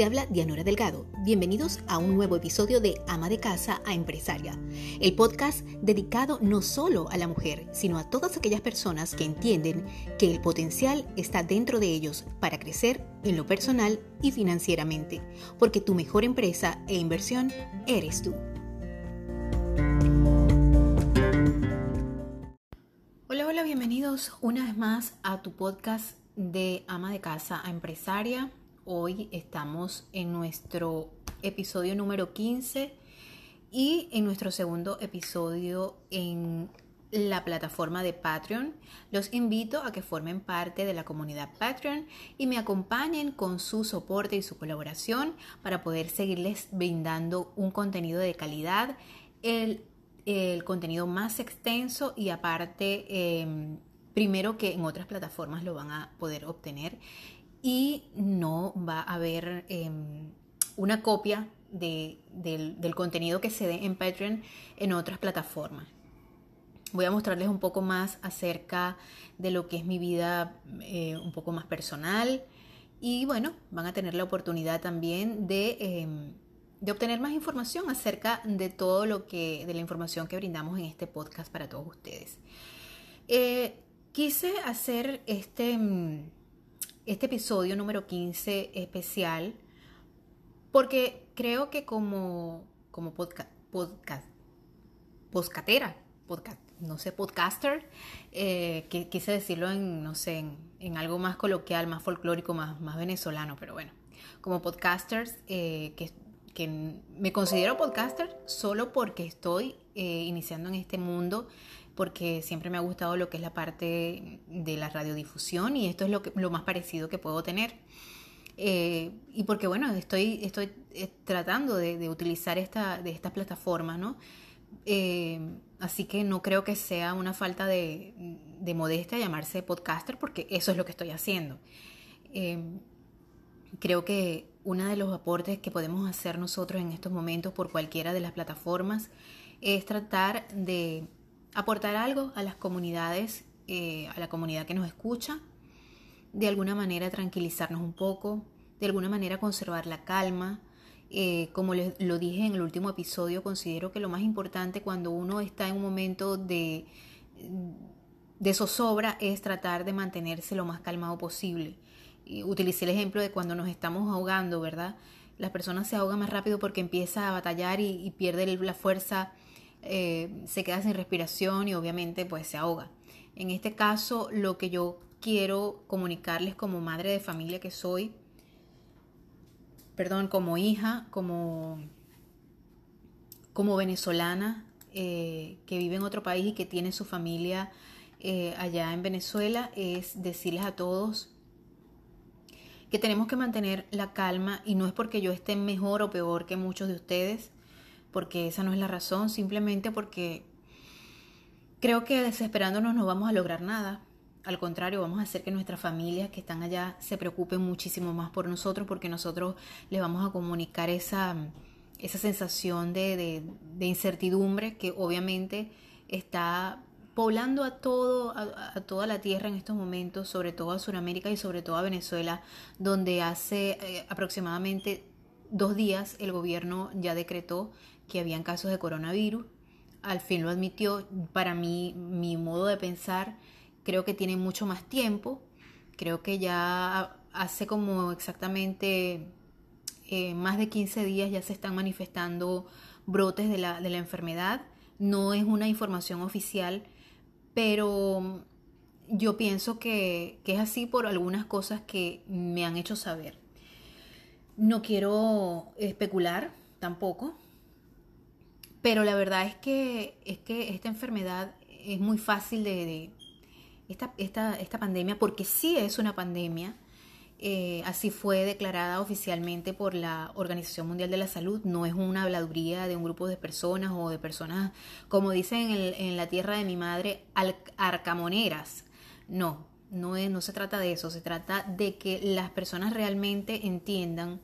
Te habla Dianora Delgado. Bienvenidos a un nuevo episodio de Ama de Casa a Empresaria, el podcast dedicado no solo a la mujer, sino a todas aquellas personas que entienden que el potencial está dentro de ellos para crecer en lo personal y financieramente, porque tu mejor empresa e inversión eres tú. Hola, hola, bienvenidos una vez más a tu podcast de Ama de Casa a Empresaria. Hoy estamos en nuestro episodio número 15 y en nuestro segundo episodio en la plataforma de Patreon. Los invito a que formen parte de la comunidad Patreon y me acompañen con su soporte y su colaboración para poder seguirles brindando un contenido de calidad, el, contenido más extenso y aparte, em, primero que en otras plataformas lo van a poder obtener y no va a haber em, una copia del, contenido que se dé en Patreon en otras plataformas. Voy a mostrarles un poco más acerca de lo que es mi vida eh, un poco más personal y bueno, van a tener la oportunidad también de, em, de obtener más información acerca de todo lo que, de la información que brindamos en este podcast para todos ustedes. Eh, quise hacer este em, este episodio número 15 especial porque creo que como, como podcast, podcast, podcast, no sé, podcaster, eh, que quise decirlo en, no sé, en, algo más coloquial, más folclórico, más, más venezolano, pero bueno, como podcasters, eh, que, que, me considero podcaster solo porque estoy eh, iniciando en este mundo porque siempre me ha gustado lo que es la parte de la radiodifusión y esto es lo, que, lo más parecido que puedo tener. Eh, y porque bueno, estoy, estoy eh, tratando de, utilizar esta, de estas plataformas, ¿no? Eh, así que no creo que sea una falta de, de, modestia llamarse podcaster porque eso es lo que estoy haciendo. creo que uno de los aportes que podemos hacer nosotros en estos momentos por cualquiera de las plataformas es tratar de aportar algo a las comunidades, eh, a la comunidad que nos escucha, de alguna manera tranquilizarnos un poco, de alguna manera conservar la calma. Eh, como les, lo dije en el último episodio, considero que lo más importante cuando uno está en un momento de, de zozobra es tratar de mantenerse lo más calmado posible. Y utilicé el ejemplo de cuando nos estamos ahogando, ¿verdad? Las personas se ahogan más rápido porque empieza a batallar y, y pierde la fuerza eh, se queda sin respiración y obviamente pues se ahoga. En este caso lo que yo quiero comunicarles como madre de familia que soy, perdón, como hija, como, como venezolana eh, que vive en otro país y que tiene su familia eh, allá en Venezuela, es decirles a todos que tenemos que mantener la calma y no es porque yo esté mejor o peor que muchos de ustedes, porque esa no es la razón, simplemente porque creo que desesperándonos no vamos a lograr nada. Al contrario, vamos a hacer que nuestras familias que están allá se preocupen muchísimo más por nosotros porque nosotros les vamos a comunicar esa, esa sensación de, incertidumbre que obviamente está poblando a todo, a, toda la tierra en estos momentos, sobre todo a Sudamérica y sobre todo a Venezuela, donde hace eh, aproximadamente dos días el gobierno ya decretó que habían casos de coronavirus. Al fin lo admitió. Para mí, mi modo de pensar, creo que tiene mucho más tiempo. Creo que ya hace como exactamente eh, más de 15 días ya se están manifestando brotes de la, de la enfermedad. No es una información oficial, pero yo pienso que, que, es así por algunas cosas que me han hecho saber. No quiero especular tampoco, pero la verdad es que, es que esta enfermedad es muy fácil de... esta, esta, esta, pandemia, porque sí es una pandemia, eh, así fue declarada oficialmente por la Organización Mundial de la Salud, no es una habladuría de un grupo de personas o de personas, como dicen en, en la tierra de mi madre, arcamoneras. No, no, es, no se trata de eso, se trata de que las personas realmente entiendan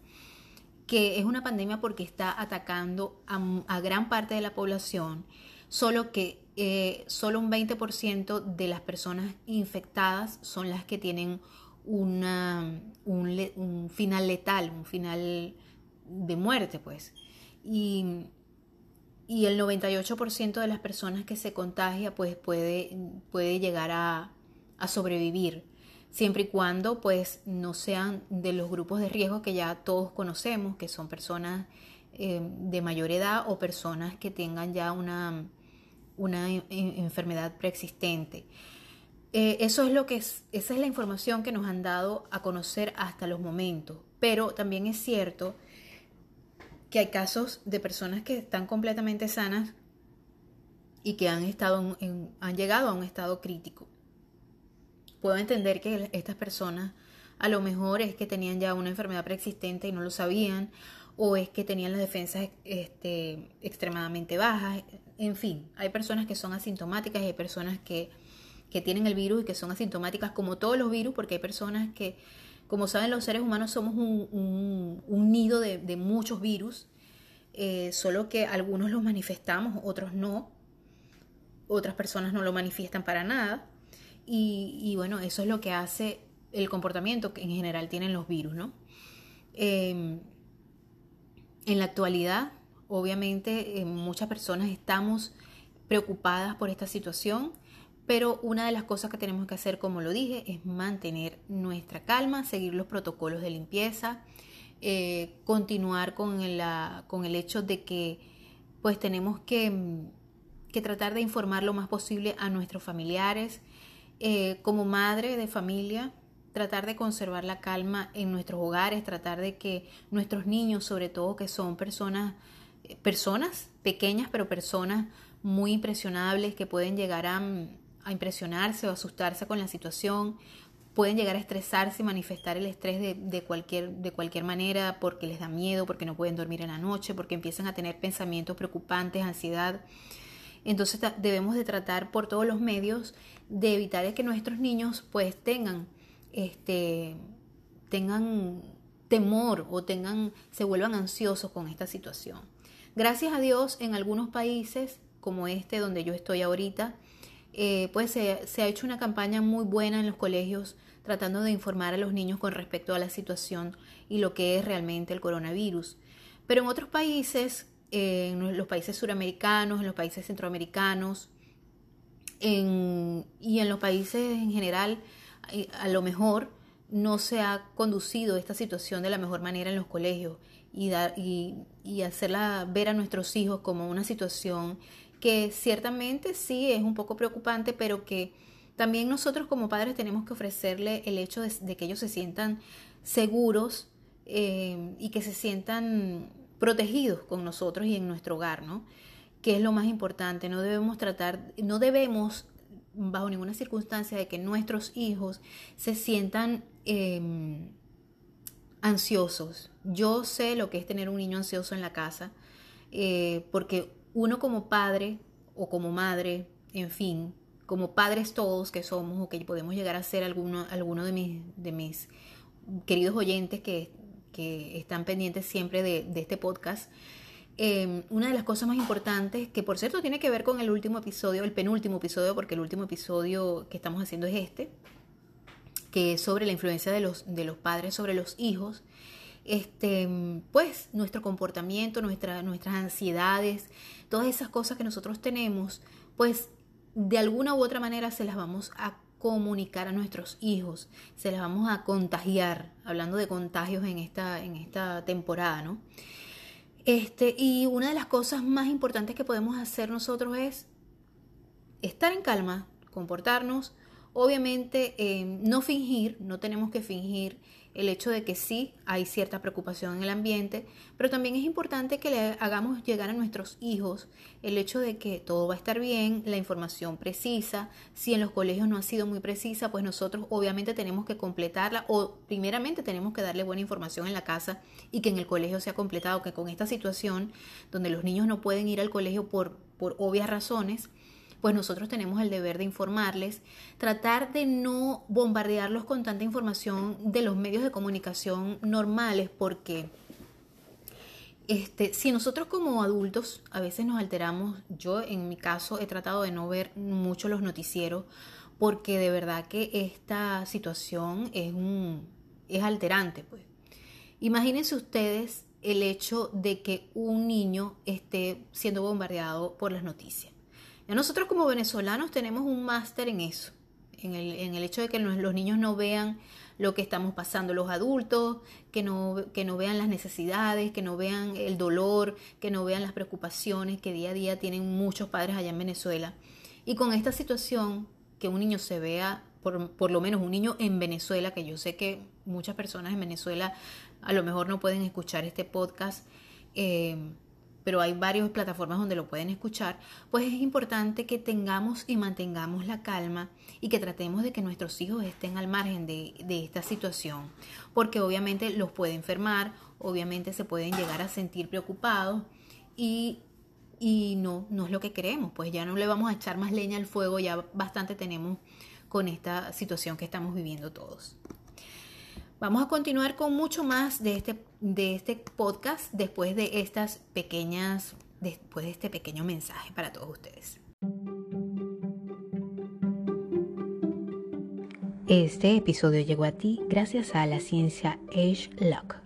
que es una pandemia porque está atacando a, gran parte de la población, solo que eh, solo un 20% de las personas infectadas son las que tienen una, un, final letal, un final de muerte, pues. Y, y el 98% de las personas que se contagia, pues puede, puede llegar a, a sobrevivir, siempre y cuando, pues, no sean de los grupos de riesgo que ya todos conocemos, que son personas eh, de mayor edad o personas que tengan ya una, una enfermedad preexistente. Eh, eso es lo que es, esa es la información que nos han dado a conocer hasta los momentos. Pero también es cierto que hay casos de personas que están completamente sanas y que han estado han llegado a un estado crítico. Puedo entender que estas personas a lo mejor es que tenían ya una enfermedad preexistente y no lo sabían, o es que tenían las defensas este, extremadamente bajas. En fin, hay personas que son asintomáticas y hay personas que, tienen el virus y que son asintomáticas como todos los virus, porque hay personas que, como saben, los seres humanos somos un, nido de, muchos virus, eh, solo que algunos los manifestamos, otros no, otras personas no lo manifiestan para nada. Y, bueno, eso es lo que hace el comportamiento que en general tienen los virus, ¿no? Em, en la actualidad, obviamente, eh, muchas personas estamos preocupadas por esta situación, pero una de las cosas que tenemos que hacer, como lo dije, es mantener nuestra calma, seguir los protocolos de limpieza, eh, continuar con, con el hecho de que pues tenemos que, que, tratar de informar lo más posible a nuestros familiares. Eh, como madre de familia, tratar de conservar la calma en nuestros hogares, tratar de que nuestros niños, sobre todo que son personas, eh, personas pequeñas, pero personas muy impresionables que pueden llegar a, impresionarse o asustarse con la situación, pueden llegar a estresarse y manifestar el estrés de, cualquier, de cualquier manera porque les da miedo, porque no pueden dormir en la noche, porque empiezan a tener pensamientos preocupantes, ansiedad. Entonces debemos de tratar por todos los medios de evitar que nuestros niños pues tengan este, tengan temor o tengan, se vuelvan ansiosos con esta situación. Gracias a Dios, en algunos países como este donde yo estoy ahorita, eh, pues se, ha hecho una campaña muy buena en los colegios tratando de informar a los niños con respecto a la situación y lo que es realmente el coronavirus. Pero en otros países, eh, en los países suramericanos, en los países centroamericanos en, y en los países en general, a lo mejor no se ha conducido esta situación de la mejor manera en los colegios y, dar, y, hacerla ver a nuestros hijos como una situación que ciertamente sí es un poco preocupante, pero que también nosotros como padres tenemos que ofrecerle el hecho de, que ellos se sientan seguros eh, y que se sientan protegidos con nosotros y en nuestro hogar, ¿no? Que es lo más importante. No debemos tratar, no debemos bajo ninguna circunstancia de que nuestros hijos se sientan em, ansiosos. Yo sé lo que es tener un niño ansioso en la casa, eh, porque uno como padre o como madre, en fin, como padres todos que somos o que podemos llegar a ser alguno, alguno de, mis, de mis queridos oyentes que, que están pendientes siempre de, de este podcast, Em, una de las cosas más importantes, que por cierto tiene que ver con el último episodio, el penúltimo episodio, porque el último episodio que estamos haciendo es este, que es sobre la influencia de los, de los padres sobre los hijos, este, pues nuestro comportamiento, nuestra, nuestras ansiedades, todas esas cosas que nosotros tenemos, pues de alguna u otra manera se las vamos a comunicar a nuestros hijos, se las vamos a contagiar, hablando de contagios en esta, en esta temporada, ¿no? Este, y una de las cosas más importantes que podemos hacer nosotros es estar en calma, comportarnos, obviamente eh, no fingir, no tenemos que fingir el hecho de que sí hay cierta preocupación en el ambiente, pero también es importante que le hagamos llegar a nuestros hijos el hecho de que todo va a estar bien, la información precisa, si en los colegios no ha sido muy precisa, pues nosotros obviamente tenemos que completarla o primeramente tenemos que darle buena información en la casa y que en el colegio sea completado, que con esta situación donde los niños no pueden ir al colegio por, por obvias razones, pues nosotros tenemos el deber de informarles, tratar de no bombardearlos con tanta información de los medios de comunicación normales, porque este, si nosotros como adultos a veces nos alteramos, yo en mi caso he tratado de no ver mucho los noticieros, porque de verdad que esta situación es, un, es alterante. Pues. Imagínense ustedes el hecho de que un niño esté siendo bombardeado por las noticias. Nosotros como venezolanos tenemos un máster en eso, en el, en el hecho de que los niños no vean lo que estamos pasando los adultos, que no, que no vean las necesidades, que no vean el dolor, que no vean las preocupaciones que día a día tienen muchos padres allá en Venezuela. Y con esta situación, que un niño se vea, por, por lo menos un niño en Venezuela, que yo sé que muchas personas en Venezuela a lo mejor no pueden escuchar este podcast, eh, pero hay varias plataformas donde lo pueden escuchar, pues es importante que tengamos y mantengamos la calma y que tratemos de que nuestros hijos estén al margen de, esta situación, porque obviamente los puede enfermar, obviamente se pueden llegar a sentir preocupados y, y no, no es lo que queremos, pues ya no le vamos a echar más leña al fuego, ya bastante tenemos con esta situación que estamos viviendo todos. Vamos a continuar con mucho más de este, de este podcast después de estas pequeñas, después de este pequeño mensaje para todos ustedes. Este episodio llegó a ti gracias a la ciencia Age Lock.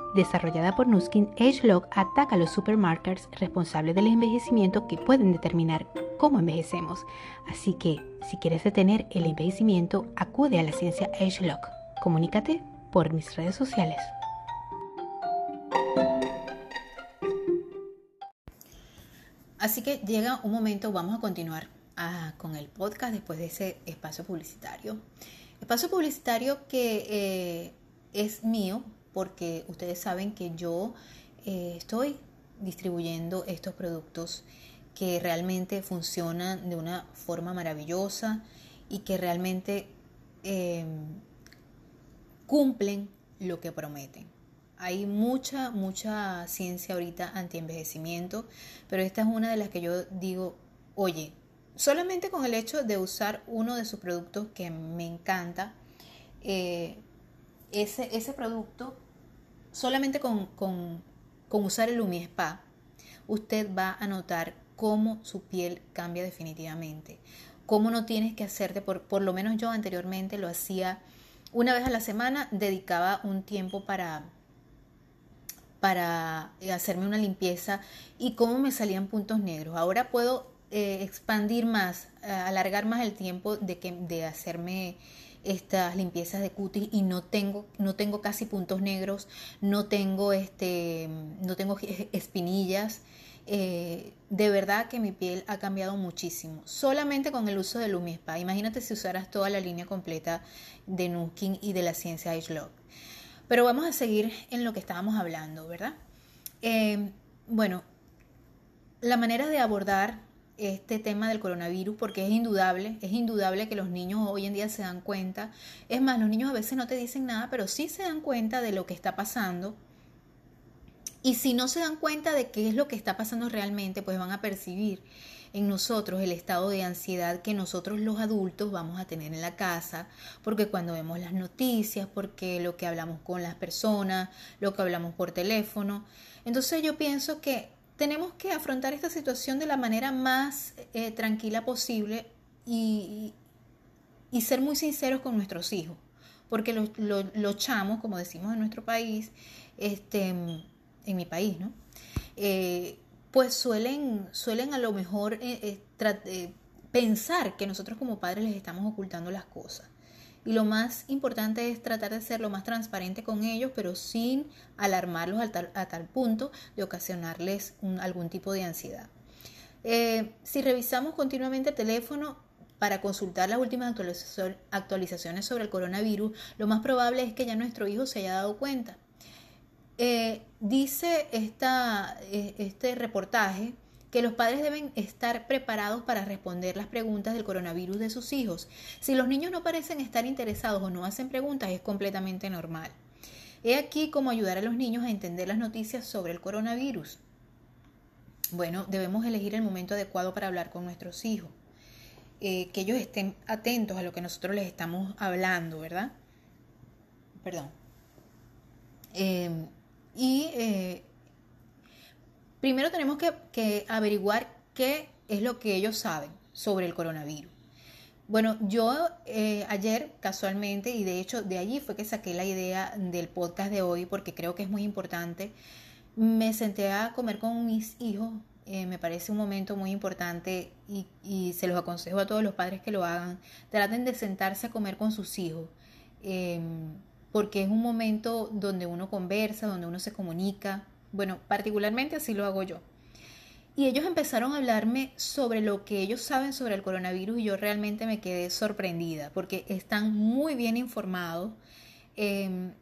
desarrollada por Nuskin, AgeLog ataca a los supermarkers responsables del envejecimiento que pueden determinar cómo envejecemos. Así que, si quieres detener el envejecimiento, acude a la ciencia AgeLog. Comunícate por mis redes sociales. Así que llega un momento, vamos a continuar ah, con el podcast después de ese espacio publicitario. Espacio publicitario que eh, es mío, porque ustedes saben que yo eh, estoy distribuyendo estos productos que realmente funcionan de una forma maravillosa y que realmente em, cumplen lo que prometen. Hay mucha, mucha ciencia ahorita anti-envejecimiento, pero esta es una de las que yo digo, oye, solamente con el hecho de usar uno de sus productos que me encanta, eh, ese, ese producto, solamente con, usar el Lumi Spa, usted va a notar cómo su piel cambia definitivamente. Cómo no tienes que hacerte, por, por lo menos yo anteriormente lo hacía una vez a la semana, dedicaba un tiempo para para hacerme una limpieza y cómo me salían puntos negros. Ahora puedo eh, expandir más, eh, alargar más el tiempo de, que, de hacerme estas limpiezas de cutis y no tengo, no tengo casi puntos negros, no tengo, este, no tengo espinillas. Eh, de verdad que mi piel ha cambiado muchísimo, solamente con el uso de Lumispa. Imagínate si usaras toda la línea completa de Nuskin y de la ciencia Lock. Pero vamos a seguir en lo que estábamos hablando, ¿verdad? Eh, bueno, la manera de abordar este tema del coronavirus porque es indudable, es indudable que los niños hoy en día se dan cuenta. Es más, los niños a veces no te dicen nada, pero sí se dan cuenta de lo que está pasando. Y si no se dan cuenta de qué es lo que está pasando realmente, pues van a percibir en nosotros el estado de ansiedad que nosotros los adultos vamos a tener en la casa, porque cuando vemos las noticias, porque lo que hablamos con las personas, lo que hablamos por teléfono. Entonces yo pienso que tenemos que afrontar esta situación de la manera más eh, tranquila posible y, ser muy sinceros con nuestros hijos, porque los, chamos, como decimos en nuestro país, este, en mi país, ¿no? Eh, pues suelen, suelen a lo mejor eh, pensar que nosotros como padres les estamos ocultando las cosas. Y lo más importante es tratar de ser lo más transparente con ellos, pero sin alarmarlos a tal, punto de ocasionarles algún tipo de ansiedad. Eh, si revisamos continuamente el teléfono para consultar las últimas actualizaciones sobre el coronavirus, lo más probable es que ya nuestro hijo se haya dado cuenta. Eh, dice esta, eh, este reportaje que los padres deben estar preparados para responder las preguntas del coronavirus de sus hijos. Si los niños no parecen estar interesados o no hacen preguntas, es completamente normal. He aquí cómo ayudar a los niños a entender las noticias sobre el coronavirus. Bueno, debemos elegir el momento adecuado para hablar con nuestros hijos. Eh, que ellos estén atentos a lo que nosotros les estamos hablando, ¿verdad? Perdón. Em, y eh, primero tenemos que, averiguar qué es lo que ellos saben sobre el coronavirus. Bueno, yo eh, ayer casualmente, y de hecho de allí fue que saqué la idea del podcast de hoy porque creo que es muy importante, me senté a comer con mis hijos eh, me parece un momento muy importante y, se los aconsejo a todos los padres que lo hagan. Traten de sentarse a comer con sus hijos, em, porque es un momento donde uno conversa, donde uno se comunica. Bueno, particularmente así lo hago yo. Y ellos empezaron a hablarme sobre lo que ellos saben sobre el coronavirus y yo realmente me quedé sorprendida porque están muy bien informados. Em,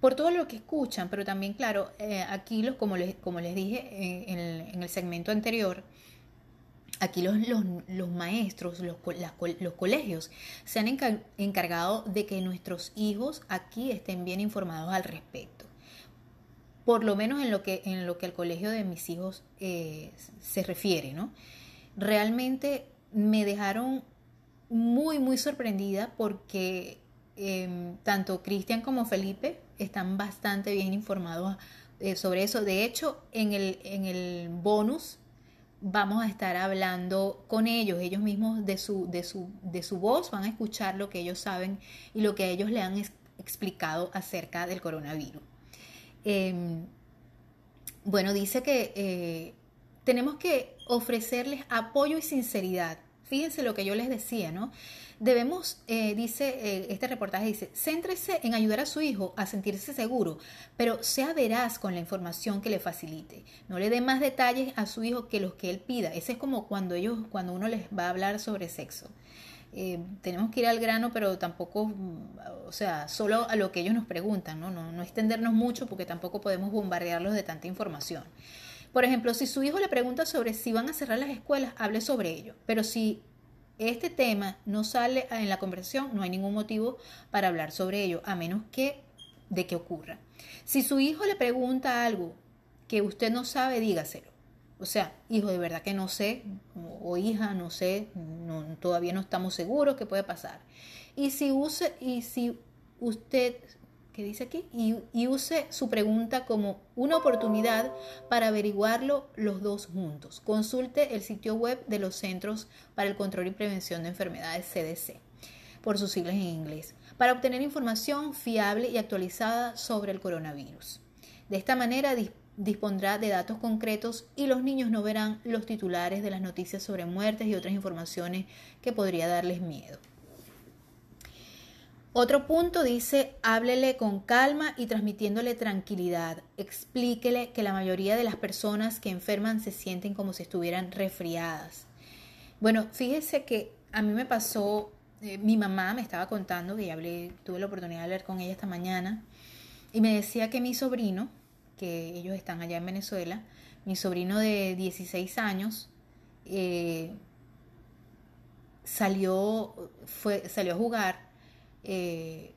por todo lo que escuchan, pero también, claro, eh, aquí los, como les, como les dije eh, en, el, segmento anterior, aquí los, los, maestros, los, los, colegios se han encargado de que nuestros hijos aquí estén bien informados al respecto. Por lo menos en lo que, en lo que al colegio de mis hijos eh, se refiere, ¿no? Realmente me dejaron muy, muy sorprendida porque Em, tanto Cristian como Felipe están bastante bien informados eh, sobre eso. De hecho, en el, en el bonus vamos a estar hablando con ellos, ellos mismos de su, de, su, de su voz, van a escuchar lo que ellos saben y lo que ellos le han explicado acerca del coronavirus. Em, bueno, dice que eh, tenemos que ofrecerles apoyo y sinceridad. Fíjense lo que yo les decía, ¿no? Debemos, eh, dice eh, este reportaje, dice, céntrese en ayudar a su hijo a sentirse seguro, pero sea veraz con la información que le facilite. No le dé más detalles a su hijo que los que él pida. Ese es como cuando ellos, cuando uno les va a hablar sobre sexo. Eh, tenemos que ir al grano, pero tampoco, o sea, solo a lo que ellos nos preguntan, ¿no? No, no extendernos mucho porque tampoco podemos bombardearlos de tanta información. Por ejemplo, si su hijo le pregunta sobre si van a cerrar las escuelas, hable sobre ello. Pero si este tema no sale en la conversación, no hay ningún motivo para hablar sobre ello, a menos que de que ocurra. Si su hijo le pregunta algo que usted no sabe, dígaselo. O sea, hijo, de verdad que no sé, o, hija, no sé, todavía no estamos seguros qué puede pasar. Y si, use, y si usted ¿Qué dice aquí? Y, use su pregunta como una oportunidad para averiguarlo los dos juntos. Consulte el sitio web de los Centros para el Control y Prevención de Enfermedades CDC, por sus siglas en inglés, para obtener información fiable y actualizada sobre el coronavirus. De esta manera dispondrá de datos concretos y los niños no verán los titulares de las noticias sobre muertes y otras informaciones que podría darles miedo. Otro punto dice, háblele con calma y transmitiéndole tranquilidad. Explíquele que la mayoría de las personas que enferman se sienten como si estuvieran resfriadas. Bueno, fíjese que a mí me pasó, eh, mi mamá me estaba contando, que ya hablé, tuve la oportunidad de hablar con ella esta mañana, y me decía que mi sobrino, que ellos están allá en Venezuela, mi sobrino de 16 años, eh, salió, fue, salió a jugar eh,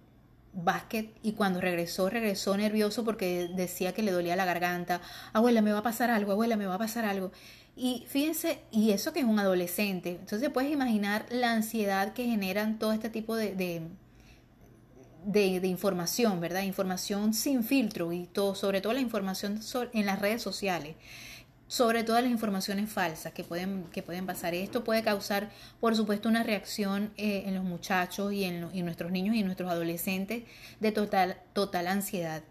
básquet y cuando regresó, regresó nervioso porque decía que le dolía la garganta. Abuela, me va a pasar algo, abuela, me va a pasar algo. Y fíjense, y eso que es un adolescente, entonces puedes imaginar la ansiedad que generan todo este tipo de, de, de, información, ¿verdad? Información sin filtro y todo, sobre todo la información en las redes sociales sobre todas las informaciones falsas que pueden, que pueden pasar. Esto puede causar, por supuesto, una reacción eh, en los muchachos y en, nuestros niños y nuestros adolescentes de total, total ansiedad,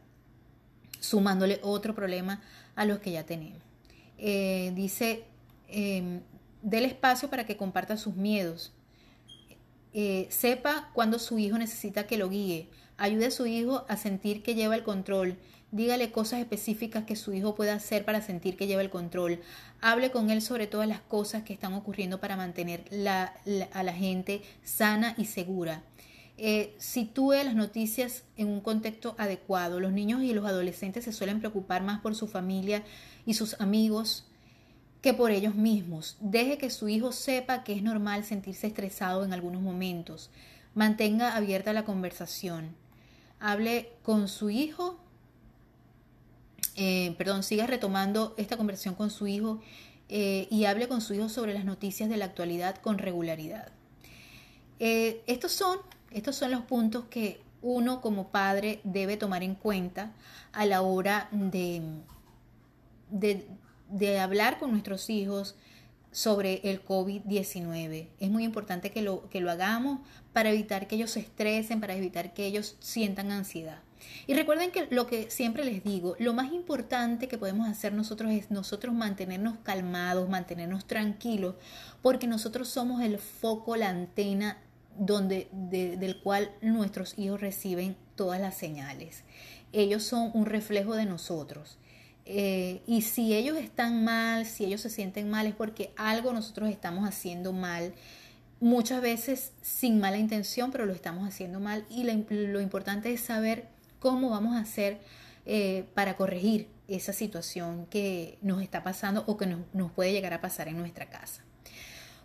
sumándole otro problema a los que ya tenemos. Eh, dice, eh, déle espacio para que comparta sus miedos. Eh, sepa cuando su hijo necesita que lo guíe. Ayude a su hijo a sentir que lleva el control Dígale cosas específicas que su hijo pueda hacer para sentir que lleva el control. Hable con él sobre todas las cosas que están ocurriendo para mantener a la gente sana y segura. Eh, sitúe las noticias en un contexto adecuado. Los niños y los adolescentes se suelen preocupar más por su familia y sus amigos que por ellos mismos. Deje que su hijo sepa que es normal sentirse estresado en algunos momentos. Mantenga abierta la conversación. Hable con su hijo. Eh, perdón, siga retomando esta conversación con su hijo eh, y hable con su hijo sobre las noticias de la actualidad con regularidad. Eh, estos, son, estos son los puntos que uno como padre debe tomar en cuenta a la hora de, de, hablar con nuestros hijos sobre el COVID-19. Es muy importante que lo, que lo hagamos para evitar que ellos se estresen, para evitar que ellos sientan ansiedad. Y recuerden que lo que siempre les digo, lo más importante que podemos hacer nosotros es nosotros mantenernos calmados, mantenernos tranquilos, porque nosotros somos el foco, la antena donde, del cual nuestros hijos reciben todas las señales. Ellos son un reflejo de nosotros. Eh, y si ellos están mal, si ellos se sienten mal, es porque algo nosotros estamos haciendo mal. Muchas veces sin mala intención, pero lo estamos haciendo mal. Y lo, importante es saber cómo vamos a hacer eh, para corregir esa situación que nos está pasando o que nos puede llegar a pasar en nuestra casa.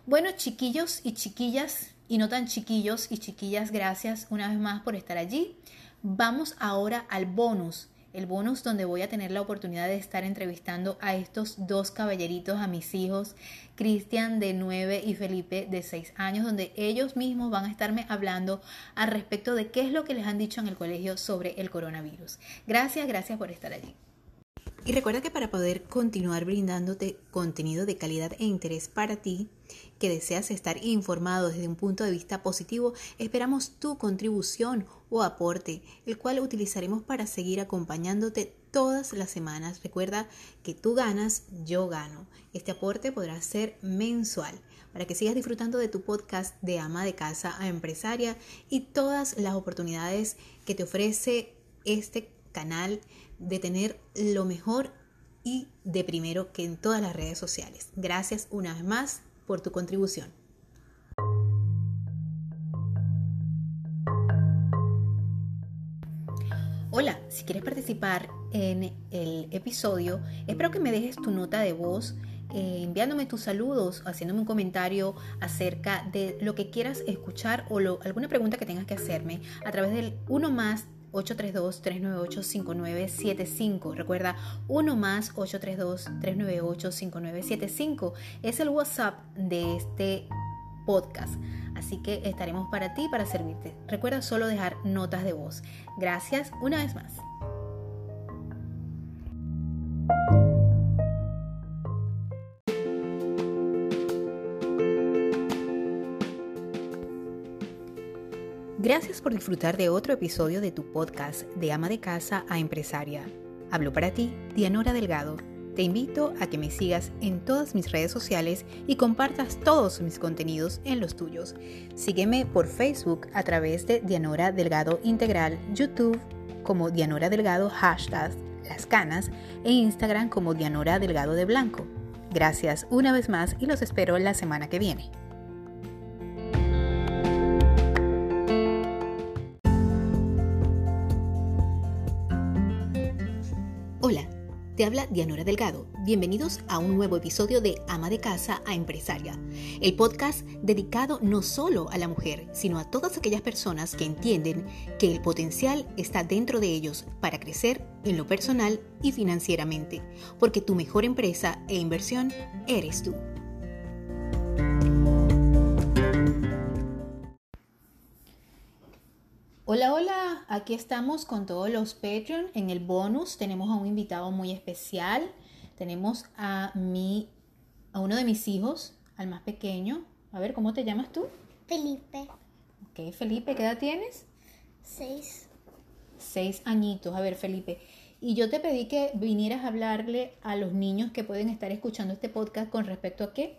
Bueno, chiquillos y chiquillas, y no tan chiquillos y chiquillas, gracias una vez más por estar allí. Vamos ahora al bonus, el bonus donde voy a tener la oportunidad de estar entrevistando a estos dos caballeritos, a mis hijos, Cristian de 9 y Felipe de 6 años, donde ellos mismos van a estarme hablando al respecto de qué es lo que les han dicho en el colegio sobre el coronavirus. Gracias, gracias por estar allí. Y recuerda que para poder continuar brindándote contenido de calidad e interés para ti, que deseas estar informado desde un punto de vista positivo, esperamos tu contribución o aporte, el cual utilizaremos para seguir acompañándote todas las semanas. Recuerda que tú ganas, yo gano. Este aporte podrá ser mensual para que sigas disfrutando de tu podcast de ama de casa a empresaria y todas las oportunidades que te ofrece este canal de tener lo mejor y de primero que en todas las redes sociales. Gracias una vez más por tu contribución. Hola, si quieres participar en el episodio, espero que me dejes tu nota de voz eh, enviándome tus saludos, haciéndome un comentario acerca de lo que quieras escuchar o alguna pregunta que tengas que hacerme a través del 1 más 832-398-5975. Recuerda, 1 más 832-398-5975. Es el WhatsApp de este podcast. Así que estaremos para ti, para servirte. Recuerda solo dejar notas de voz. Gracias una vez más. Gracias por disfrutar de otro episodio de tu podcast de ama de casa a empresaria. Hablo para ti, Dianora Delgado. Te invito a que me sigas en todas mis redes sociales y compartas todos mis contenidos en los tuyos. Sígueme por Facebook a través de Dianora Delgado Integral, YouTube como Dianora Delgado hashtag Las Canas e Instagram como Dianora Delgado de Blanco. Gracias una vez más y los espero la semana que viene. Te habla Dianora Delgado. Bienvenidos a un nuevo episodio de Ama de Casa a Empresaria, el podcast dedicado no solo a la mujer, sino a todas aquellas personas que entienden que el potencial está dentro de ellos para crecer en lo personal y financieramente, porque tu mejor empresa e inversión eres tú. Hola, hola, aquí estamos con todos los Patreon. En el bonus tenemos a un invitado muy especial. Tenemos a mi, a uno de mis hijos, al más pequeño. A ver, ¿cómo te llamas tú? Felipe. Ok, Felipe, ¿qué edad tienes? Seis. Seis añitos. A ver, Felipe. Y yo te pedí que vinieras a hablarle a los niños que pueden estar escuchando este podcast con respecto a qué?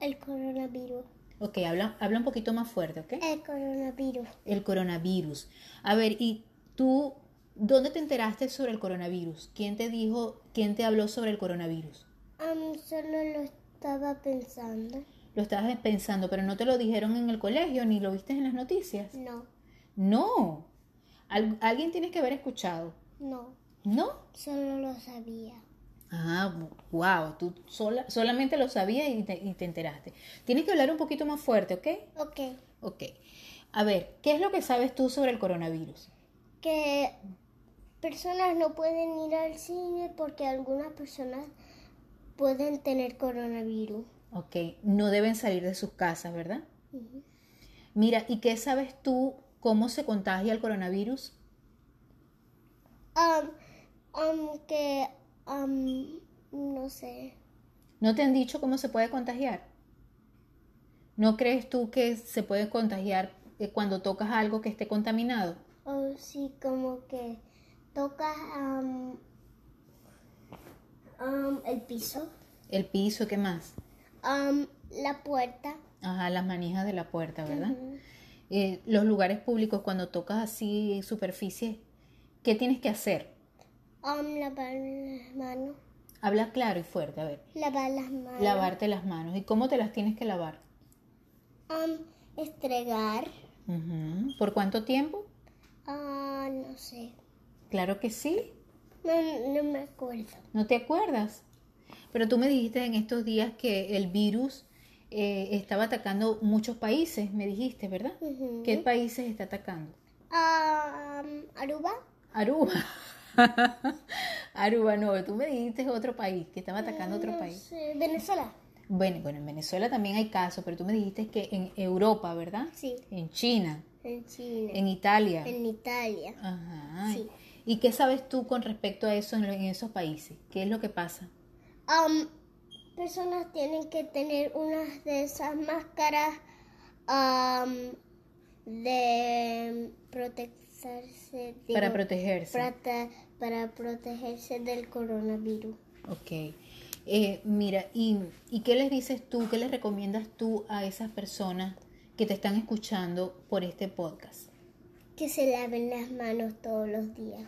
El coronavirus. Ok, habla, habla un poquito más fuerte, ¿ok? El coronavirus. El coronavirus. A ver, ¿y tú dónde te enteraste sobre el coronavirus? ¿Quién te dijo, quién te habló sobre el coronavirus? Um, solo lo estaba pensando. Lo estabas pensando, pero no te lo dijeron en el colegio ni lo viste en las noticias. No. No. ¿Alguien tienes que haber escuchado? No. ¿No? Solo lo sabía. Ah, wow, tú sola, solamente lo sabías y te, y te enteraste. Tienes que hablar un poquito más fuerte, ¿ok? Ok. Ok. A ver, ¿qué es lo que sabes tú sobre el coronavirus? Que personas no pueden ir al cine porque algunas personas pueden tener coronavirus. Ok, no deben salir de sus casas, ¿verdad? Mira, ¿y qué sabes tú cómo se contagia el coronavirus? Aunque, am, no sé. ¿No te han dicho cómo se puede contagiar? ¿No crees tú que se puede contagiar eh, cuando tocas algo que esté contaminado? O sí, como que tocas am, el piso, El piso, ¿qué más? la puerta. Ajá, las manijas de la puerta, ¿verdad? Eh, los lugares públicos, cuando tocas así superficies, ¿qué tienes que hacer? Am, lavar las manos. Habla claro y fuerte, a ver. Lavar las manos. Lavarte las manos. ¿Y cómo te las tienes que lavar? Am, estregar. ¿Por cuánto tiempo? Ah, no sé. Claro que sí. No, no me acuerdo. ¿No te acuerdas? Pero tú me dijiste en estos días que el virus eh, estaba atacando muchos países, me dijiste, ¿verdad? ¿Qué países está atacando? Aruba. Aruba. Aruba, no, tú me dijiste otro país, que estaba atacando otro No país. sé, Venezuela. Bueno, bueno, en Venezuela también hay casos, pero tú me dijiste que en Europa, ¿verdad? Sí. En China, En China. en Italia. En Italia. Ajá. Sí. ¿Y qué sabes tú con respecto a eso en, esos países? ¿Qué es lo que pasa? Am, personas tienen que tener unas de esas máscaras am, de protegerse. digo, Para protegerse. Para protegerse del coronavirus. Ok. Eh, mira, ¿y, ¿y qué les dices tú, qué les recomiendas tú a esas personas que te están escuchando por este podcast? Que se laven las manos todos los días.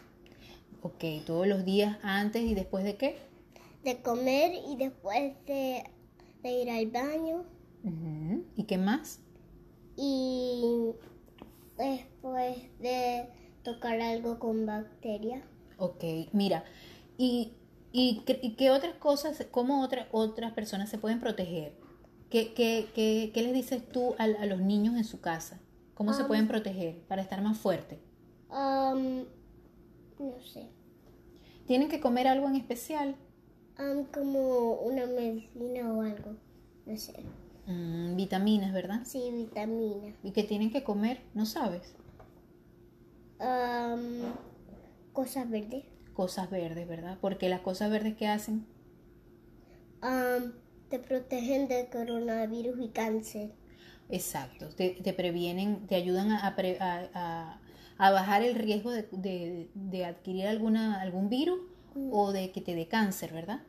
Ok, todos los días antes y después de qué? De comer y después de, de ir al baño. Ujú. ¿Y qué más? Y después de tocar algo con bacterias. Ok, mira, ¿y, y, qué- y qué otras cosas, cómo otra- otras personas se pueden proteger? ¿Qué, qué, qué, qué les dices tú a, a los niños en su casa? ¿Cómo se Um, pueden proteger para estar más fuertes? Am, no sé. ¿Tienen que comer algo en especial? Am, como una medicina o algo. No sé. Mm, vitaminas, ¿verdad? Sí, vitamina. ¿Y qué tienen que comer? ¿No sabes? Am, cosas verdes. Cosas verdes, ¿verdad? Porque las cosas verdes que hacen, Am, te protegen del coronavirus y cáncer. exacto, te, te previenen, te ayudan a, a bajar el riesgo de, de- de adquirir alguna, algún virus o de que te dé cáncer, ¿verdad?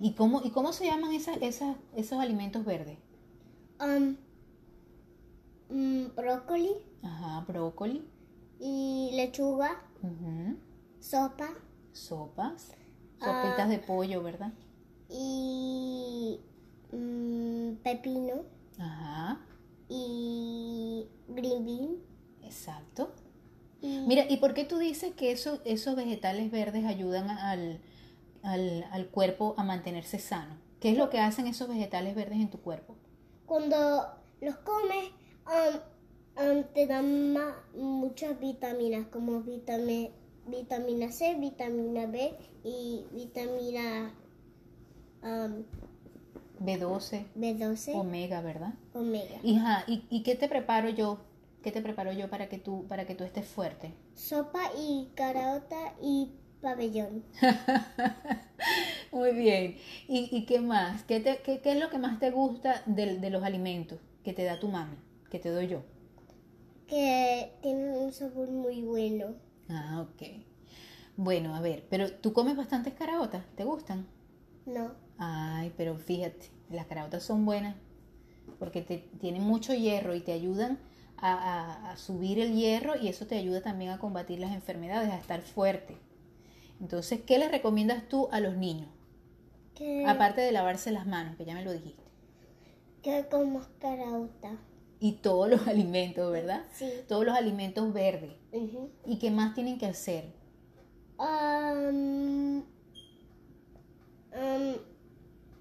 ¿Y cómo, y cómo se llaman esas, esas, esos alimentos verdes? Mm, brócoli Ajá, brócoli, y lechuga, ujú, sopa sopas, Ah. sopitas de pollo, ¿verdad? y mm, pepino Ajá, y green bean. exacto. Y Mira, ¿y por qué tú dices que eso- esos vegetales verdes ayudan al, al, al cuerpo a mantenerse sano? ¿Qué es lo que hacen esos vegetales verdes en tu cuerpo? cuando los comes, am, te dan ma- muchas vitaminas como vitami- vitamina C, vitamina B y vitamina am, B12, B12, omega, ¿verdad? omega. Hija, ¿y, y qué te preparo yo? ¿Qué te preparo yo para que tú, para que tú estés fuerte? Sopa y carota y pabellón. Muy bien. ¿Y, y qué más? ¿Qué, te- qué, qué es lo que más te gusta de, de los alimentos que te da tu mami, que te doy yo? Que tienen un sabor muy bueno. Ah, ok. Bueno, a ver, pero tú comes bastantes caraotas, ¿te gustan? No, Ay, pero fíjate, las caraotas son buenas porque te, tienen mucho hierro y te ayudan a, a- a subir el hierro y eso te ayuda también a combatir las enfermedades, a estar fuerte. Entonces, ¿qué les recomiendas tú a los niños? que, Aparte de lavarse las manos, que ya me lo dijiste. que comas carota. Y todos los alimentos, ¿verdad? Sí. Todos los alimentos verdes. ¿Y qué más tienen que hacer? Am, um,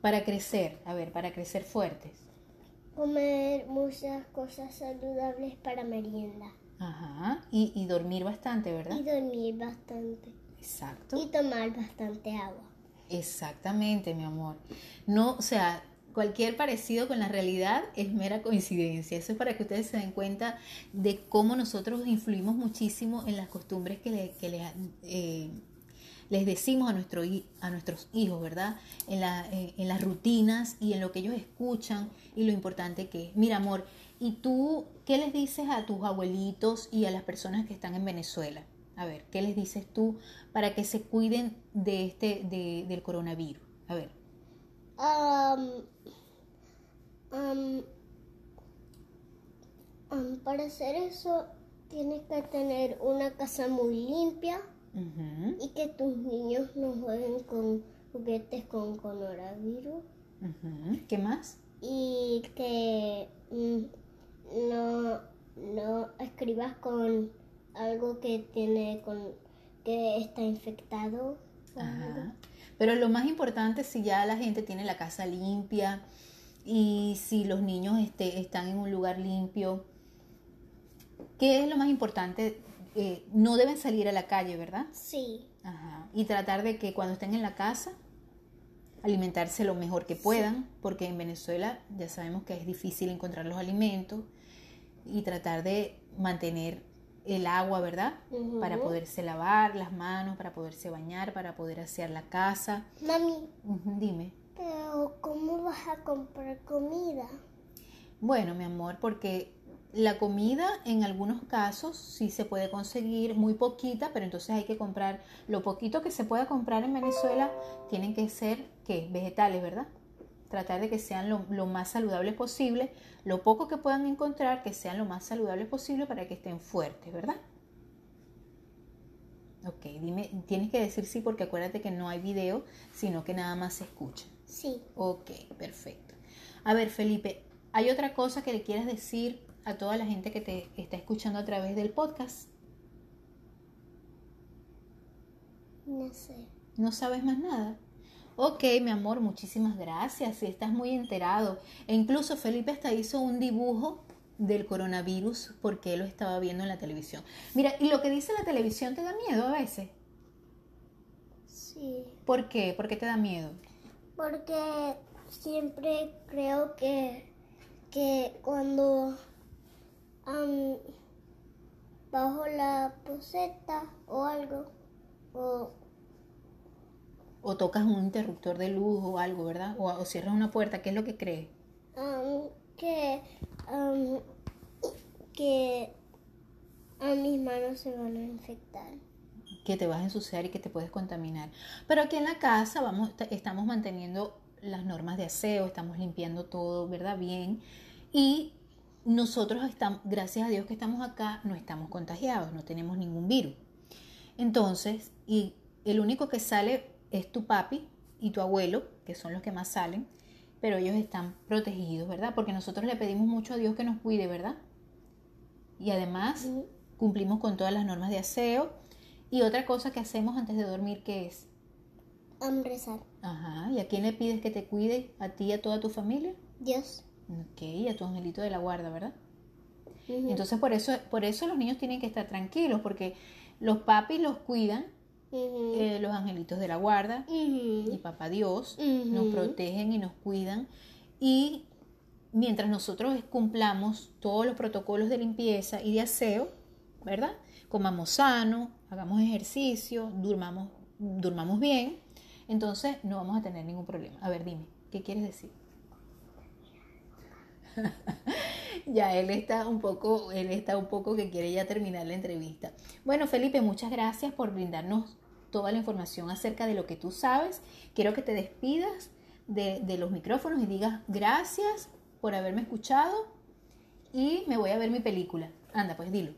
Para crecer, a ver, para crecer fuertes. comer muchas cosas saludables para merienda. Ajá. Y, y dormir bastante, ¿verdad? Y dormir bastante. Exacto. Y tomar bastante agua. Exactamente, mi amor. No, o sea, cualquier parecido con la realidad es mera coincidencia. Eso es para que ustedes se den cuenta de cómo nosotros influimos muchísimo en las costumbres que, eh, les decimos a, a nuestros hijos, ¿verdad? En, eh, en las rutinas y en lo que ellos escuchan y lo importante que es. Mira, amor, ¿y tú qué les dices a tus abuelitos y a las personas que están en Venezuela? A ver, ¿qué les dices tú para que se cuiden de este, de- del coronavirus? A ver. Um, um, um, para hacer eso tienes que tener una casa muy limpia y que tus niños no jueguen con juguetes con coronavirus. ¿Qué más? y que mm, no, no escribas con algo que tiene con que está infectado. Ajá. Pero lo más importante si ya la gente tiene la casa limpia y si los niños este, están en un lugar limpio, ¿qué es lo más importante? Eh, no deben salir a la calle, ¿verdad? Sí, Ajá. Y tratar de que cuando estén en la casa, alimentarse lo mejor que puedan, porque en Venezuela ya sabemos que es difícil encontrar los alimentos, y tratar de mantener el agua, ¿verdad? Para poderse lavar las manos, para poderse bañar, para poder asear la casa. mami, Dime. pero ¿cómo vas a comprar comida? Bueno, mi amor, porque la comida en algunos casos sí se puede conseguir muy poquita, pero entonces hay que comprar lo poquito que se pueda comprar en Venezuela, tienen que ser, ¿qué? Vegetales, ¿verdad? Tratar de que sean lo, lo más saludables posible, lo poco que puedan encontrar, que sean lo más saludables posible para que estén fuertes, ¿verdad? Ok, dime, tienes que decir sí porque acuérdate que no hay video, sino que nada más se escucha. Sí, Ok, perfecto. A ver, Felipe, ¿hay otra cosa que le quieras decir a toda la gente que te está escuchando a través del podcast? no sé. ¿No sabes más nada? Ok, mi amor, muchísimas gracias. Sí, estás muy enterado. E incluso Felipe hasta hizo un dibujo del coronavirus porque él lo estaba viendo en la televisión. Mira, ¿y lo que dice la televisión te da miedo a veces? Sí, ¿Por qué? ¿Por qué te da miedo? porque siempre creo que, que cuando am, bajo la poseta o algo, o O tocas un interruptor de luz o algo, ¿verdad? O, o cierras una puerta, ¿qué es lo que crees? am, que, que a mis manos se van a infectar. que te vas a ensuciar y que te puedes contaminar. Pero aquí en la casa vamos, estamos manteniendo las normas de aseo, estamos limpiando todo, ¿verdad? Bien. Y nosotros estamos, gracias a Dios que estamos acá, no estamos contagiados, no tenemos ningún virus. Entonces, y el único que sale es tu papi y tu abuelo, que son los que más salen, pero ellos están protegidos, ¿verdad? Porque nosotros le pedimos mucho a Dios que nos cuide, ¿verdad? Y además cumplimos con todas las normas de aseo. Y otra cosa que hacemos antes de dormir, ¿qué es? rezar. Ajá, ¿y a quién le pides que te cuide? ¿A ti y a toda tu familia? Dios. Ok, a tu angelito de la guarda, ¿verdad? Entonces por eso, por eso los niños tienen que estar tranquilos, porque los papis los cuidan, Eh, los angelitos de la guarda y papá Dios nos protegen y nos cuidan. Y mientras nosotros cumplamos todos los protocolos de limpieza y de aseo, ¿verdad? Comamos sano, hagamos ejercicio, durmamos, durmamos bien, entonces no vamos a tener ningún problema. A ver, dime, ¿qué quieres decir? ya él está un poco, él está un poco que quiere ya terminar la entrevista. Bueno, Felipe, muchas gracias por brindarnos toda la información acerca de lo que tú sabes. Quiero que te despidas de, de los micrófonos y digas gracias por haberme escuchado y me voy a ver mi película. Anda, pues dilo.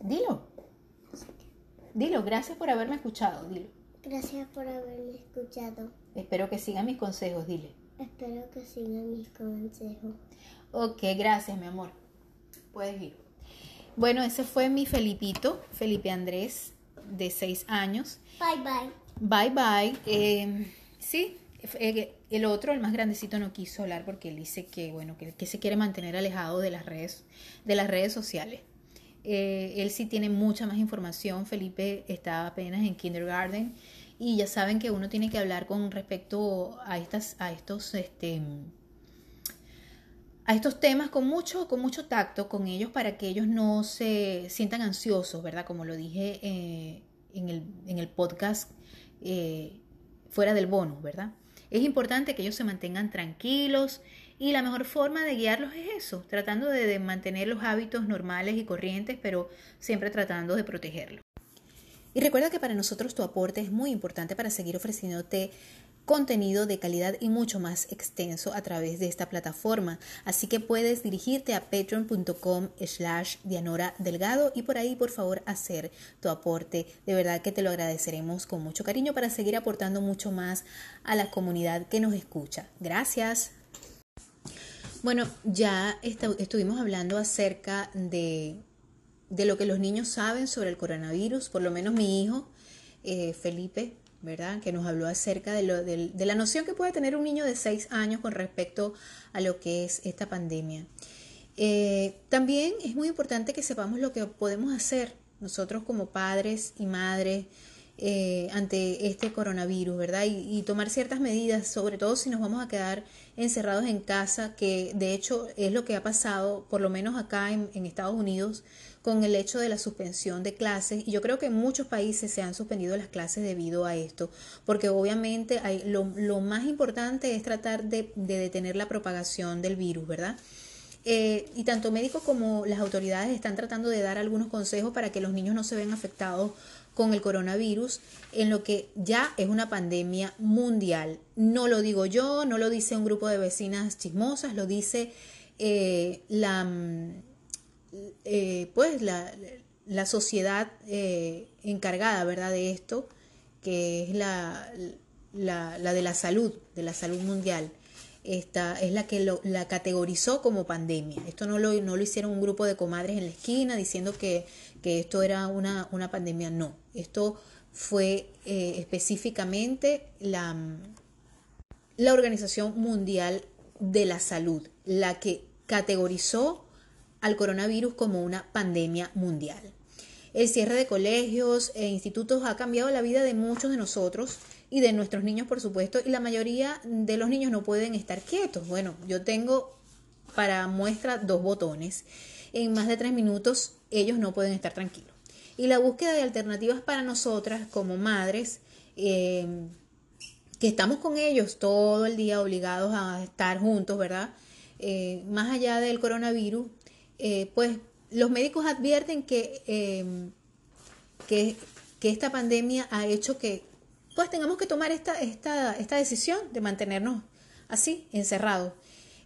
Dilo. Dilo, gracias por haberme escuchado, dilo. Gracias por haberme escuchado. Espero que sigan mis consejos, dile. Espero que sigan mis consejos. Ok, gracias, mi amor. Puedes ir. Bueno, ese fue mi Felipito, Felipe Andrés, de seis años. Bye bye. Bye bye. Eh, sí, eh, el otro, el más grandecito, no quiso hablar porque él dice que, bueno, que, se quiere mantener alejado de las redes, de las redes sociales. Eh, él sí tiene mucha más información. Felipe está apenas en kindergarten y ya saben que uno tiene que hablar con respecto a estas, a estos, este, a estos temas con mucho, con mucho tacto con ellos para que ellos no se sientan ansiosos, ¿verdad? Como lo dije eh, en, el, en, el, podcast fuera del bonus, ¿verdad? Es importante que ellos se mantengan tranquilos y la mejor forma de guiarlos es eso, tratando de, mantener los hábitos normales y corrientes, pero siempre tratando de protegerlos. Y recuerda que para nosotros tu aporte es muy importante para seguir ofreciéndote contenido de calidad y mucho más extenso a través de esta plataforma. Así que puedes dirigirte a patreon.com slash Dianora Delgado y por ahí por favor hacer tu aporte. De verdad que te lo agradeceremos con mucho cariño para seguir aportando mucho más a la comunidad que nos escucha. Gracias. Bueno, ya estuvimos hablando acerca de, de, lo que los niños saben sobre el coronavirus, por lo menos mi hijo, eh, Felipe, ¿verdad? Que nos habló acerca de, lo, de, la noción que puede tener un niño de 6 años con respecto a lo que es esta pandemia. Eh, también es muy importante que sepamos lo que podemos hacer nosotros como padres y madres eh, ante este coronavirus, ¿verdad? Y, tomar ciertas medidas, sobre todo si nos vamos a quedar encerrados en casa, que de hecho es lo que ha pasado, por lo menos acá en, en Estados Unidos, con el hecho de la suspensión de clases y yo creo que en muchos países se han suspendido las clases debido a esto, porque obviamente hay, lo, más importante es tratar de, detener la propagación del virus, ¿verdad? Eh, y tanto médicos como las autoridades están tratando de dar algunos consejos para que los niños no se vean afectados con el coronavirus, en lo que ya es una pandemia mundial. No lo digo yo, no lo dice un grupo de vecinas chismosas, lo dice eh, la mm, eh, pues la, la sociedad eh, encargada, ¿verdad?, de esto, que es la, la, la, de la salud, de la salud mundial. Esta es la que lo, la categorizó como pandemia. Esto no lo, no lo hicieron un grupo de comadres en la esquina diciendo que, que esto era una, una, pandemia. No, esto fue eh, específicamente la, la Organización Mundial de la Salud, la que categorizó al coronavirus como una pandemia mundial. El cierre de colegios e institutos ha cambiado la vida de muchos de nosotros y de nuestros niños, por supuesto, y la mayoría de los niños no pueden estar quietos. Bueno, yo tengo para muestra dos botones. En más de tres minutos ellos no pueden estar tranquilos. Y la búsqueda de alternativas para nosotras como madres, eh, que estamos con ellos todo el día obligados a estar juntos, ¿verdad? Eh, más allá del coronavirus, eh, pues los médicos advierten em, que, que, esta pandemia ha hecho que pues tengamos que tomar esta, esta, esta decisión de mantenernos así, encerrados.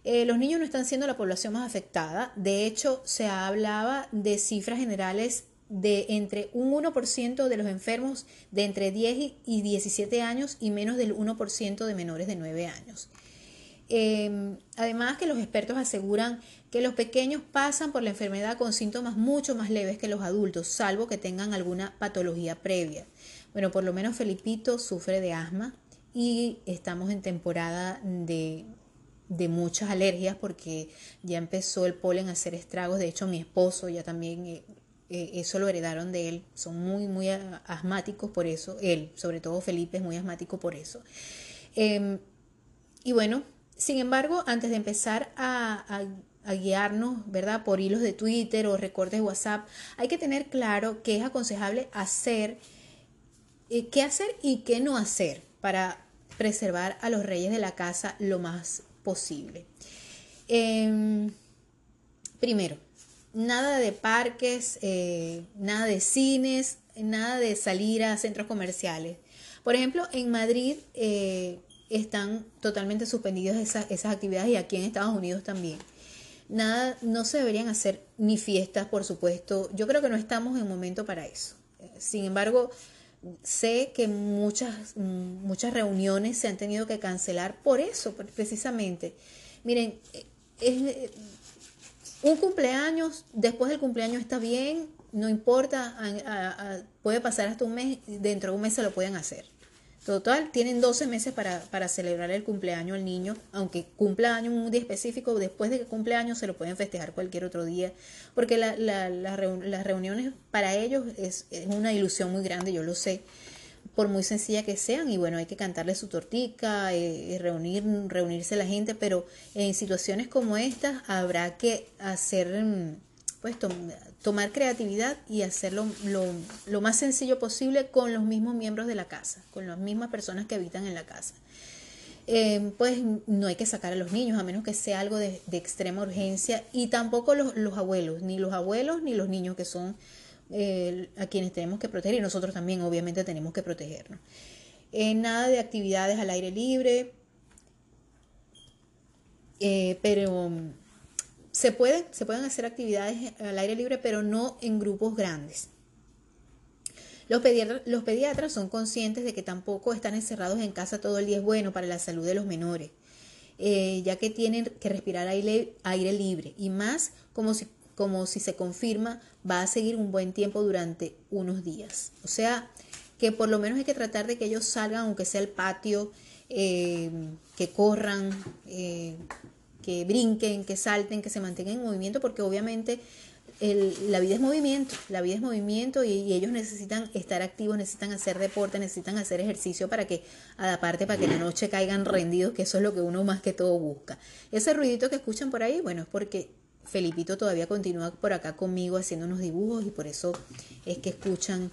Eh, los niños no están siendo la población más afectada. De hecho, se hablaba de cifras generales de entre un 1% de los enfermos de entre 10 y 17 años y menos del 1% de menores de 9 años. Em, además que los expertos aseguran que los pequeños pasan por la enfermedad con síntomas mucho más leves que los adultos, salvo que tengan alguna patología previa. Bueno, por lo menos Felipito sufre de asma y estamos en temporada de, muchas alergias porque ya empezó el polen a hacer estragos. De hecho, mi esposo ya también, eh, eh, eso lo heredaron de él. Son muy, muy asmáticos por eso. Él, sobre todo Felipe, es muy asmático por eso. Em, y bueno, sin embargo, antes de empezar a guiarnos, ¿verdad? Por hilos de Twitter o recortes de WhatsApp, hay que tener claro qué es aconsejable hacer, eh, qué hacer y qué no hacer para preservar a los reyes de la casa lo más posible. Em, primero, nada de parques, eh, nada de cines, nada de salir a centros comerciales. Por ejemplo, en Madrid eh, están totalmente suspendidas esas, esas actividades y aquí en Estados Unidos también. Nada, no se deberían hacer ni fiestas, por supuesto. Yo creo que no estamos en momento para eso. Sin embargo, sé que muchas, muchas reuniones se han tenido que cancelar por eso, precisamente. Miren, es, un cumpleaños, después del cumpleaños está bien, no importa, puede pasar hasta un mes, dentro de un mes se lo pueden hacer. Total, tienen 12 meses para, para celebrar el cumpleaños al niño, aunque cumpla año un día específico, después de que cumple años se lo pueden festejar cualquier otro día, porque la, la, las reuniones para ellos es, es, una ilusión muy grande, yo lo sé, por muy sencilla que sean, y bueno, hay que cantarle su tortica, eh, reunir, reunirse la gente, pero en situaciones como estas habrá que hacer, mm, pues tomar creatividad y hacerlo lo, más sencillo posible con los mismos miembros de la casa, con las mismas personas que habitan en la casa. Eh, pues no hay que sacar a los niños a menos que sea algo de, extrema urgencia y tampoco los, los, abuelos, ni los abuelos ni los niños que son eh, a quienes tenemos que proteger y nosotros también obviamente tenemos que protegernos. Eh, nada de actividades al aire libre, pero se pueden, se pueden hacer actividades al aire libre, pero no en grupos grandes. Los pediatras, los pediatras son conscientes de que tampoco están encerrados en casa todo el día es bueno para la salud de los menores, eh, ya que tienen que respirar aire, aire libre y más como si, como si se confirma va a seguir un buen tiempo durante unos días. O sea, que por lo menos hay que tratar de que ellos salgan, aunque sea al patio, eh, que corran, eh, que brinquen, que salten, que se mantengan en movimiento, porque obviamente la vida es movimiento, la vida es movimiento y, ellos necesitan estar activos, necesitan hacer deporte, necesitan hacer ejercicio para que, aparte, para que la noche caigan rendidos, que eso es lo que uno más que todo busca. Ese ruidito que escuchan por ahí, bueno, es porque Felipito todavía continúa por acá conmigo haciendo unos dibujos y por eso es que escuchan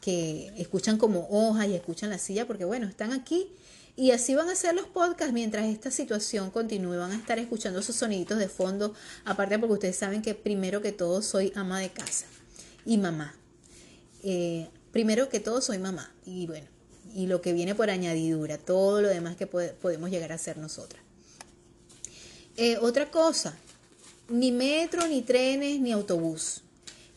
que escuchan como hojas y escuchan la silla porque bueno, están aquí y así van a ser los podcasts mientras esta situación continúe. Van a estar escuchando esos soniditos de fondo. Aparte porque ustedes saben que primero que todo soy ama de casa y mamá. Eh, primero que todo soy mamá. Y bueno, y lo que viene por añadidura. Todo lo demás que podemos llegar a ser nosotras. Eh, otra cosa. Ni metro, ni trenes, ni autobús.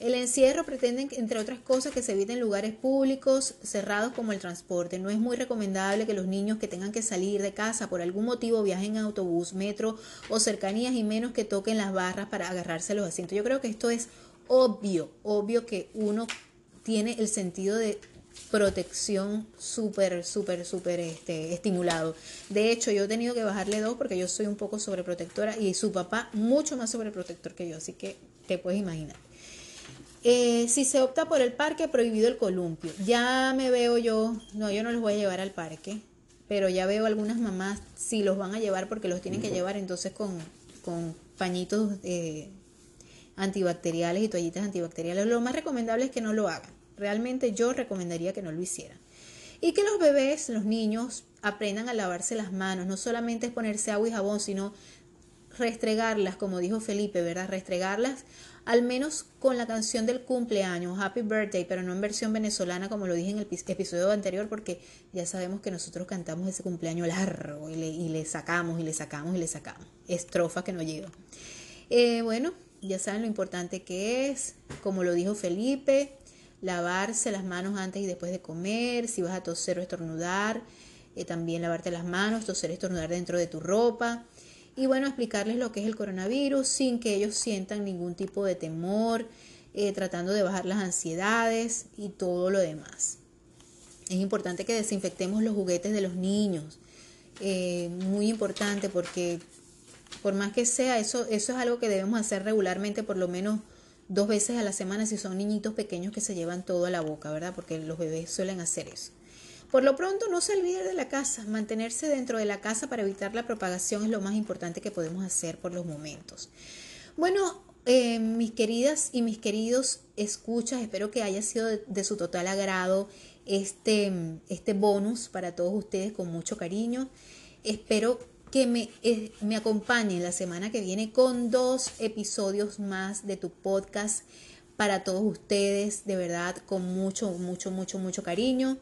El encierro pretende, entre otras cosas, que se eviten lugares públicos cerrados como el transporte. No es muy recomendable que los niños que tengan que salir de casa por algún motivo viajen en autobús, metro o cercanías y menos que toquen las barras para agarrarse a los asientos. Yo creo que esto es obvio, obvio que uno tiene el sentido de protección súper, súper, súper este, estimulado. De hecho, yo he tenido que bajarle dos porque yo soy un poco sobreprotectora y su papá mucho más sobreprotector que yo, así que te puedes imaginar. Eh, si se opta por el parque, prohibido el columpio. Ya me veo yo, no, yo no los voy a llevar al parque, pero ya veo algunas mamás si los van a llevar porque los tienen que llevar entonces con, con pañitos eh, antibacteriales y toallitas antibacteriales. Lo más recomendable es que no lo hagan. Realmente yo recomendaría que no lo hicieran. Y que los bebés, los niños, aprendan a lavarse las manos. No solamente es ponerse agua y jabón, sino restregarlas, como dijo Felipe, ¿verdad? Restregarlas al menos con la canción del cumpleaños, Happy Birthday, pero no en versión venezolana como lo dije en el episodio anterior, porque ya sabemos que nosotros cantamos ese cumpleaños largo y le, sacamos y le sacamos y le sacamos. Estrofa que no llega. Eh, bueno, ya saben lo importante que es, como lo dijo Felipe, lavarse las manos antes y después de comer, si vas a toser o estornudar, eh, también lavarte las manos, toser y estornudar dentro de tu ropa y bueno, explicarles lo que es el coronavirus sin que ellos sientan ningún tipo de temor, eh, tratando de bajar las ansiedades y todo lo demás. Es importante que desinfectemos los juguetes de los niños, eh, muy importante porque por más que sea, eso, eso es algo que debemos hacer regularmente, por lo menos dos veces a la semana si son niñitos pequeños que se llevan todo a la boca, ¿verdad? Porque los bebés suelen hacer eso. Por lo pronto, no se olvide de la casa. Mantenerse dentro de la casa para evitar la propagación es lo más importante que podemos hacer por los momentos. Bueno, eh, mis queridas y mis queridos escuchas, espero que haya sido de, su total agrado este, este bonus para todos ustedes con mucho cariño. Espero que me, eh, me acompañen la semana que viene con dos episodios más de tu podcast para todos ustedes, de verdad, con mucho, mucho, mucho, mucho cariño.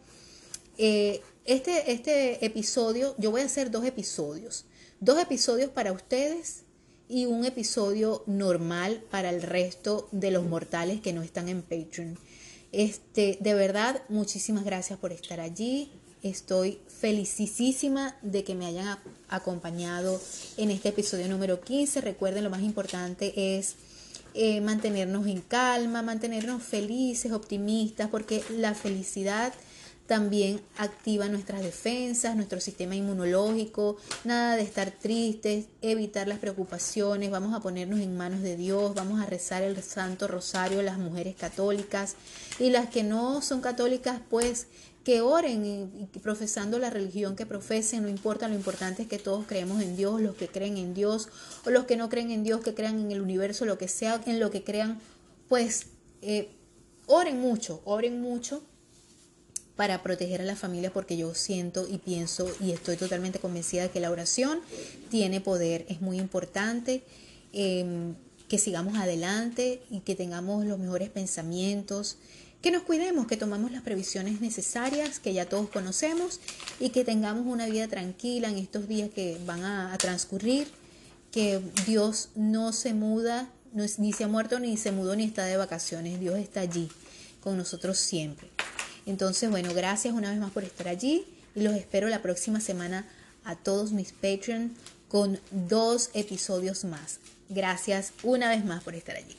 Eh, este, este episodio, yo voy a hacer dos episodios. Dos episodios para ustedes y un episodio normal para el resto de los mortales que no están en Patreon. Este, de verdad, muchísimas gracias por estar allí. Estoy felicísima de que me hayan acompañado en este episodio número 15. Recuerden, lo más importante es eh, mantenernos en calma, mantenernos felices, optimistas, porque la felicidad también activa nuestras defensas, nuestro sistema inmunológico, nada de estar tristes, evitar las preocupaciones, vamos a ponernos en manos de Dios, vamos a rezar el Santo Rosario las mujeres católicas. Y las que no son católicas pues que oren profesando la religión que profesen, no importa, lo importante es que todos creemos en Dios, los que creen en Dios o los que no creen en Dios, que crean en el universo, lo que sea, en lo que crean, pues eh, oren mucho, oren mucho para proteger a la familia porque yo siento y pienso y estoy totalmente convencida de que la oración tiene poder, es muy importante em, que sigamos adelante y que tengamos los mejores pensamientos, que nos cuidemos, que tomamos las previsiones necesarias que ya todos conocemos y que tengamos una vida tranquila en estos días que van a, transcurrir, que Dios no se muda, ni se ha muerto, ni se mudó, ni está de vacaciones, Dios está allí con nosotros siempre. Entonces, bueno, gracias una vez más por estar allí y los espero la próxima semana a todos mis Patreon con dos episodios más. Gracias una vez más por estar allí.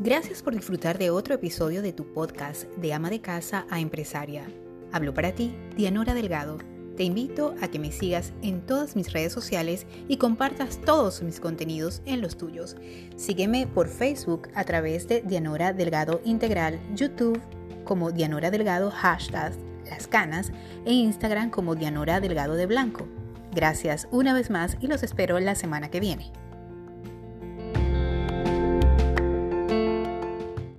Gracias por disfrutar de otro episodio de tu podcast de ama de casa a empresaria. Hablo para ti, Dianora Delgado te invito a que me sigas en todas mis redes sociales y compartas todos mis contenidos en los tuyos. Sígueme por Facebook a través de Dianora Delgado Integral, YouTube como Dianora Delgado hashtag Las Canas e Instagram como Dianora Delgado de Blanco. Gracias una vez más y los espero la semana que viene.